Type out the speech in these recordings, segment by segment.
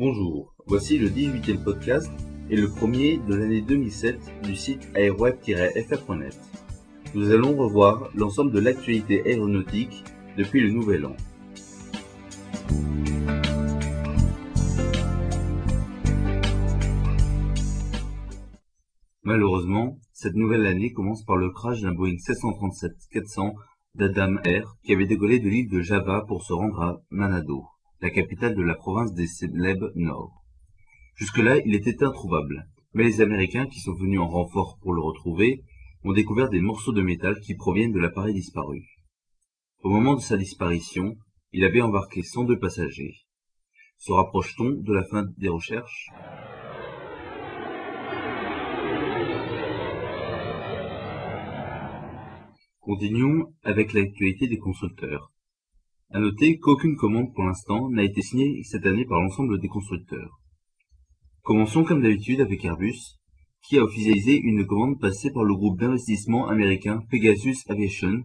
Bonjour, voici le 18e podcast et le premier de l'année 2007 du site aeroweb-fr.net. Nous allons revoir l'ensemble de l'actualité aéronautique depuis le nouvel an. Malheureusement, cette nouvelle année commence par le crash d'un Boeing 737-400 d'Adam Air qui avait décollé de l'île de Java pour se rendre à Manado, la capitale de la province des Célèbres Nord. Jusque-là, il était introuvable, mais les Américains qui sont venus en renfort pour le retrouver ont découvert des morceaux de métal qui proviennent de l'appareil disparu. Au moment de sa disparition, il avait embarqué 102 passagers. Se rapproche-t-on de la fin des recherches? Continuons avec l'actualité des constructeurs. À noter qu'aucune commande pour l'instant n'a été signée cette année par l'ensemble des constructeurs. Commençons comme d'habitude avec Airbus, qui a officialisé une commande passée par le groupe d'investissement américain Pegasus Aviation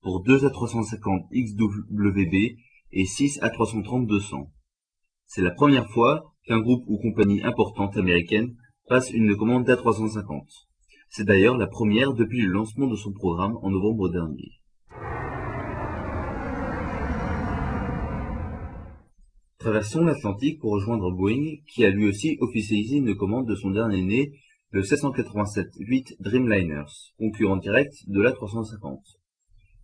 pour 2 A350 XWB et 6 A330 200. C'est la première fois qu'un groupe ou compagnie importante américaine passe une commande d'A350. C'est d'ailleurs la première depuis le lancement de son programme en novembre dernier. Traversons l'Atlantique pour rejoindre Boeing, qui a lui aussi officialisé une commande de son dernier né, le 787-8 Dreamliners, concurrent direct de l'A350.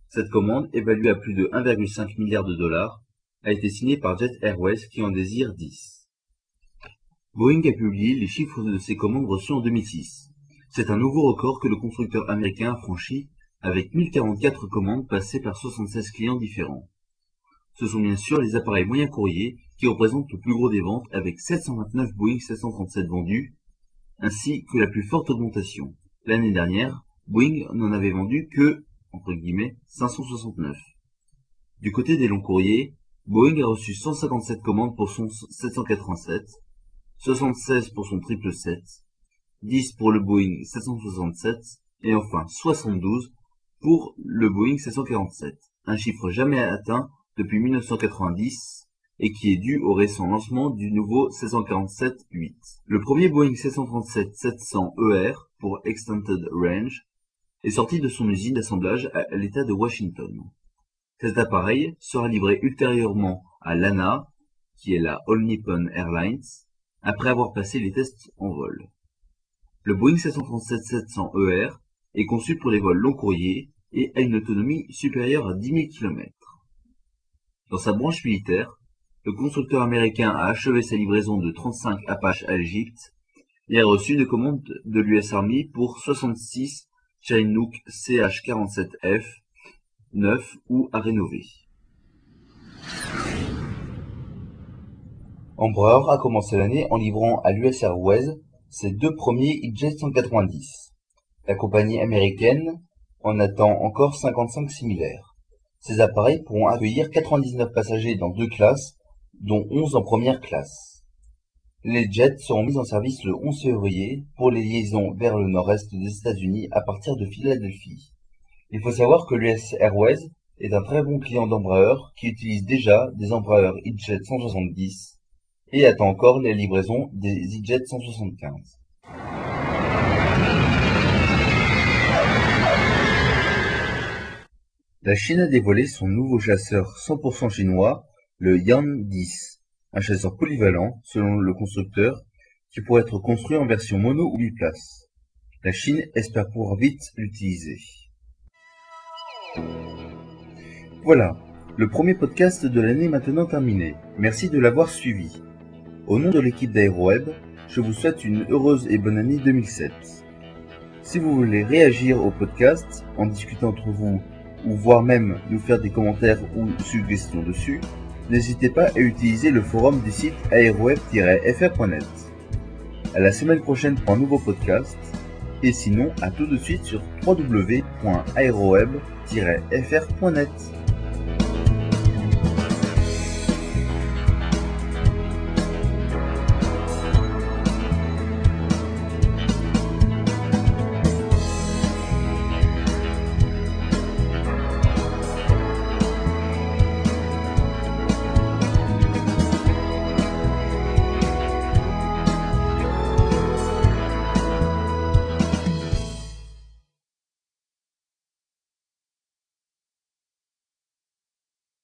Cette commande, évaluée à plus de 1,5 milliard de dollars, a été signée par Jet Airways qui en désire 10. Boeing a publié les chiffres de ses commandes reçues en 2006. C'est un nouveau record que le constructeur américain a franchi avec 1044 commandes passées par 76 clients différents. Ce sont bien sûr les appareils moyens courriers qui représentent le plus gros des ventes avec 729 Boeing 737 vendus, ainsi que la plus forte augmentation. L'année dernière, Boeing n'en avait vendu que, entre guillemets, 569. Du côté des longs courriers, Boeing a reçu 157 commandes pour son 787, 76 pour son 777, 10 pour le Boeing 767 et enfin 72 pour le Boeing 747, un chiffre jamais atteint depuis 1990 et qui est dû au récent lancement du nouveau 747-8. Le premier Boeing 737-700ER pour Extended Range est sorti de son usine d'assemblage à l'état de Washington. Cet appareil sera livré ultérieurement à l'ANA, qui est la All Nippon Airlines, après avoir passé les tests en vol. Le Boeing 737-700ER est conçu pour les vols long courriers et a une autonomie supérieure à 10 000 km. Dans sa branche militaire, le constructeur américain a achevé sa livraison de 35 Apache à l'Égypte et a reçu des commandes de l'US Army pour 66 Chinook CH-47F 9 ou à rénover. Embraer a commencé l'année en livrant à l'US Airways ses deux premiers EasyJet 190. La compagnie américaine en attend encore 55 similaires. Ces appareils pourront accueillir 99 passagers dans deux classes, dont 11 en première classe. Les jets seront mis en service le 11 février pour les liaisons vers le nord-est des États-Unis à partir de Philadelphie. Il faut savoir que l'US Airways est un très bon client d'Embraer qui utilise déjà des Embraer EasyJet 170 et attend encore les livraisons des EasyJet 175. La Chine a dévoilé son nouveau chasseur 100% chinois, le Yan 10, un chasseur polyvalent, selon le constructeur, qui pourrait être construit en version mono ou biplace. La Chine espère pouvoir vite l'utiliser. Voilà, le premier podcast de l'année maintenant terminé. Merci de l'avoir suivi. Au nom de l'équipe d'AeroWeb, je vous souhaite une heureuse et bonne année 2007. Si vous voulez réagir au podcast, en discuter entre vous, ou voire même nous faire des commentaires ou suggestions dessus, n'hésitez pas à utiliser le forum du site aeroweb-fr.net. À la semaine prochaine pour un nouveau podcast, et sinon à tout de suite sur www.aeroweb-fr.net.